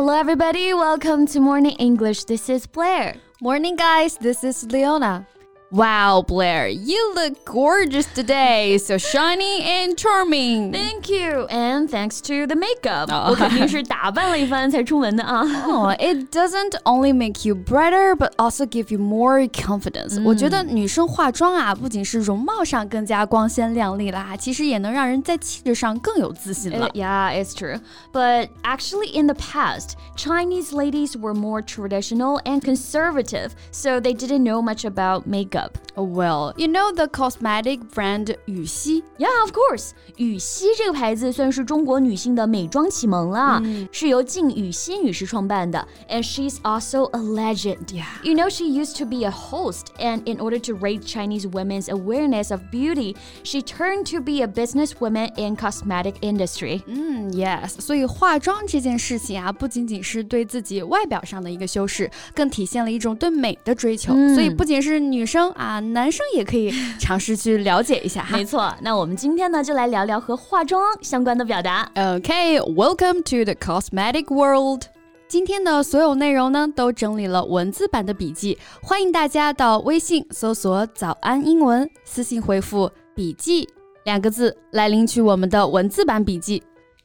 Hello, everybody. Welcome to Morning English. This is Blair. Morning, guys. This is Leona. Wow, Blair, you look gorgeous today. So shiny and charming. Thank you. And thanks to the makeup. Oh. oh, it doesn't only make you brighter, but also give you more confidence. 我觉得女生化妆啊，不仅是容貌上更加光鲜亮丽啦，其实也能让人在气质上更有自信了。Uh, yeah, it's true. But actually, in the past, Chinese ladies were more traditional and conservative, so they didn't know much about makeup makeup? Well, you know the cosmetic brand 雨熙? Yeah, of course. 雨熙这个牌子算是中国女性的美妆启蒙了，嗯、是由靳雨熙女士创办的，and she's also a legend. Yeah. You know, she used to be a host, and in order to raise Chinese women's awareness of beauty, she turned to be a businesswoman in cosmetic industry. 嗯，yes. 所以化妆这件事情啊，不仅仅是对自己外表上的一个修饰，更体现了一种对美的追求。嗯、所以不仅是女生。 啊，男生也可以尝试去了解一下哈。没错，那我们今天呢就来聊聊和化妆相关的表达。Okay, welcome to the cosmetic world. 今天的所有内容呢都整理了文字版的笔记，欢迎大家到微信搜索“早安英文”，私信回复“笔记”两个字来领取我们的文字版笔记。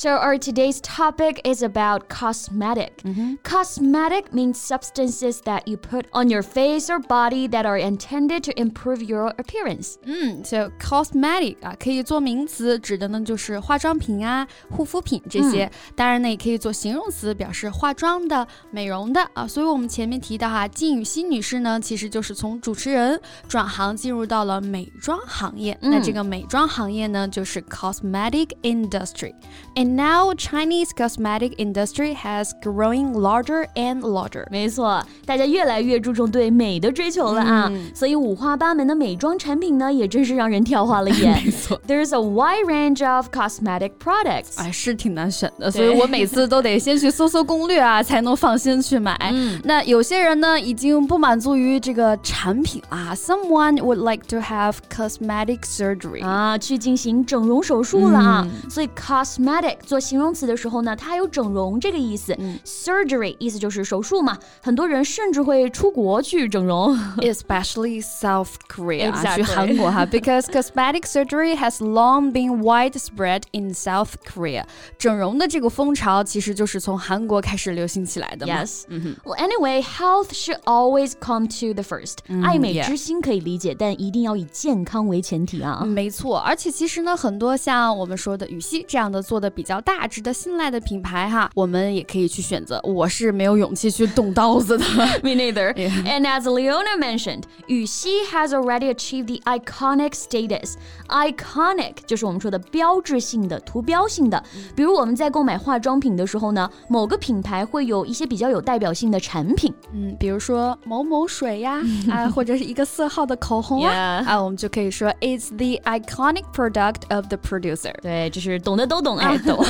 So, our today's topic is about cosmetic. Mm -hmm. Cosmetic means substances that you put on your face or body that are intended to improve your appearance. Mm, so cosmetic 啊，可以做名词，指的呢就是化妆品啊、护肤品这些。嗯、当然呢，也可以做形容词，表示化妆的、美容的啊。所以我们前面提到哈、啊，靳羽西女士呢，其实就是从主持人转行进入到了美妆行业。嗯、那这个美妆行业呢，就是 cosmetic industry。In And now Chinese cosmetic industry has growing larger and larger。没错，大家越来越注重对美的追求了啊，嗯、所以五花八门的美妆产品呢，也真是让人挑花了眼。没错，There's a wide range of cosmetic products。哎，是挺难选的，所以我每次都得先去搜搜攻略啊，才能放心去买。嗯、那有些人呢，已经不满足于这个产品啊，Someone would like to have cosmetic surgery 啊，去进行整容手术了啊，所以 cosmetic。 做形容词的时候呢，它还有整容这个意思。嗯、Surgery 意思就是手术嘛，很多人甚至会出国去整容，especially South Korea. 去韩国哈，because cosmetic surgery has long been widespread in South Korea。整容的这个风潮其实就是从韩国开始流行起来的嘛。Yes. Well, anyway, health should always come to the first. 爱美之心可以理解，但一定要以健康为前提啊。没错，而且其实呢，很多像我们说的羽西这样的做的比较大、值得信赖的品牌哈，我们也可以去选择。我是没有勇气去动刀子的。Me neither. Yeah. And as Leona mentioned, 羽西 has already achieved the iconic status. Iconic 就是我们说的标志性的、图标性的。比如我们在购买化妆品的时候呢，某个品牌会有一些比较有代表性的产品，嗯，比如说某某水呀，啊，或者是一个色号的口红啊，啊，我们就可以说 it's the iconic product of the producer。对，就是懂的都懂，哎， 懂。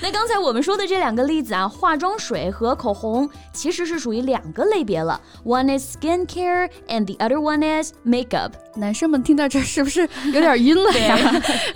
那刚才我们说的这两个例子啊，化妆水和口红其实是属于两个类别了。One is skincare and the other one is makeup。男生们听到这是不是有点晕了呀？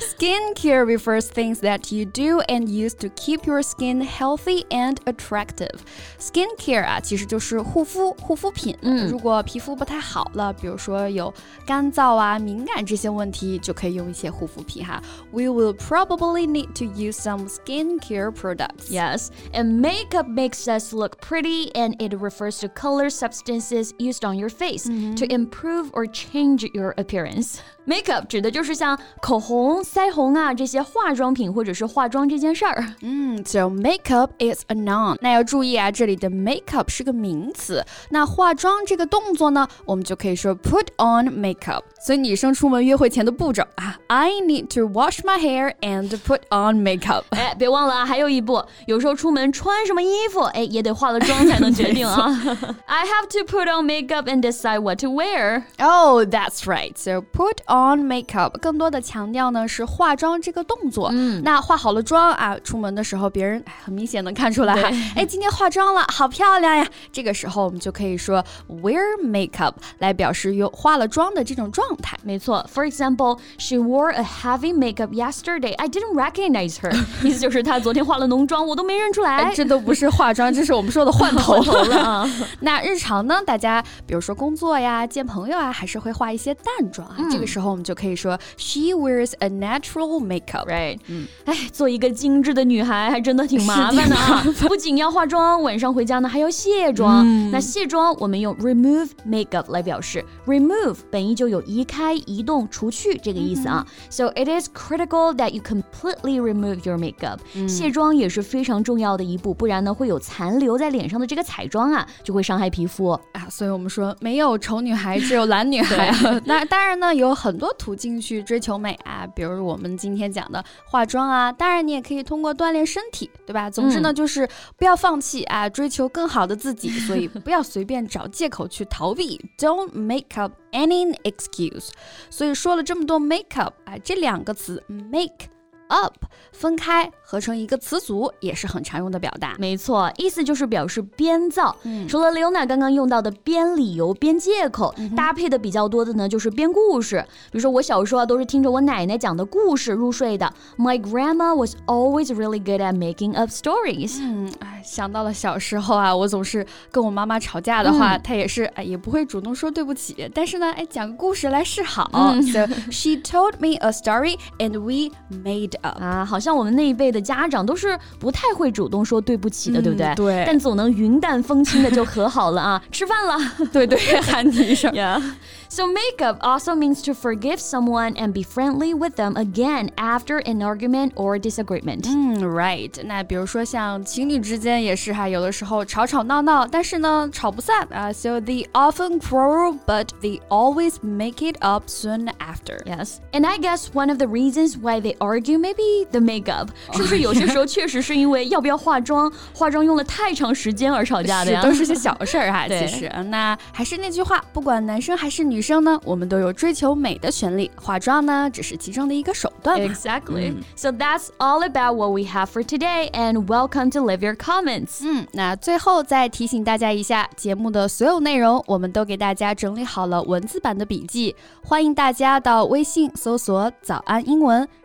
Skincare refers things that you do and use to keep your skin healthy and attractive. Skincare 啊，其实就是护肤护肤品。嗯，如果皮肤不太好了，比如说有干燥啊、敏感这些问题，就可以用一些护肤品哈。We will probably need to use some skincare products. Yes, and makeup makes us look pretty, and it refers to color substances used on your face mm -hmm. to improve or change your appearance. Makeup 指的就是像口红、腮红啊这些化妆品或者是化妆这件事儿。嗯，So makeup is a noun。那要注意啊，这里的 makeup 是个名词。那化妆这个动作呢，我们就可以说 put on makeup。所以女生出门约会前的步骤啊，I need to wash my hair and put on makeup。哎，别忘了啊，还有一步，有时候出门穿什么衣服，哎，也得化了妆才能决定啊。I have to put on makeup and decide what to wear. Oh, that's right. So put on makeup，更多的强调呢是化妆这个动作。嗯，那化好了妆啊，出门的时候别人很明显能看出来哈，哎，今天化妆了，好漂亮呀。这个时候我们就可以说 wear makeup 来表示有化了妆的这种状态。没错，For example, she wore a heavy makeup yesterday. I didn't recognize her. 意思就是她昨天化了浓妆，我都没认出来。这都不是化妆，这是我们说的换头了。那日常呢，大家比如说工作呀、见朋友啊，还是会化一些淡妆啊。这个时候我们就可以说 she wears a natural makeup, right？嗯，哎，做一个精致的女孩还真的挺麻烦的啊。不仅要化妆，晚上回家呢还要卸妆。那卸妆我们用 remove makeup 来表示，remove 本意就有移开、移动、除去这个意思啊。So it is critical that you completely remove your makeup。卸妆也是非常重要的一步，不然呢会有残留在脸上的这个彩妆啊，就会伤害皮肤啊。所以我们说没有丑女孩，只有懒女孩。那当然呢，有很多途径去追求美啊，比如我们今天讲的化妆啊。当然你也可以通过锻炼身体，对吧？总之呢，就是不要放弃啊，追求更好的自己。所以不要随便找借口去逃避，Don't make up any excuse。所以说了这么多 make up 啊，这两个词 make。Up 分开合成一个词组也是很常用的表达。没错，意思就是表示编造。嗯，除了 Leona 刚刚用到的编理由、编借口，搭配的比较多的呢，就是编故事。比如说我小时候啊，都是听着我奶奶讲的故事入睡的。My grandma was always really good at making up stories。嗯，哎，想到了小时候啊，我总是跟我妈妈吵架的话，她也是哎，也不会主动说对不起，但是呢，哎，讲个故事来示好。So she told me a story and we made 啊，好像我们那一辈的家长都是不太会主动说对不起的，对不对？对。但总能云淡风轻的就和好了啊，吃饭了，对对，喊你一声。Yeah. So makeup also means to forgive someone and be friendly with them again after an argument or disagreement. 嗯，right。那比如说像情侣之间也是哈，有的时候吵吵闹闹，但是呢吵不散啊。So they often quarrel, but they always make it up soon after. Yes. And I guess one of the reasons why they argue maybe the makeup，是不是有些时候确实是因为要不要化妆，化妆用了太长时间而吵架的呀？都是些小事儿哈，其实。那还是那句话，不管男生还是女。生呢，我们都有追求美的权利，化妆呢只是其中的一个手段。Exactly. So that's all about what we have for today, and welcome to leave your comments. 嗯，那最后再提醒大家一下，节目的所有内容我们都给大家整理好了文字版的笔记，欢迎大家到微信搜索“早安英文”，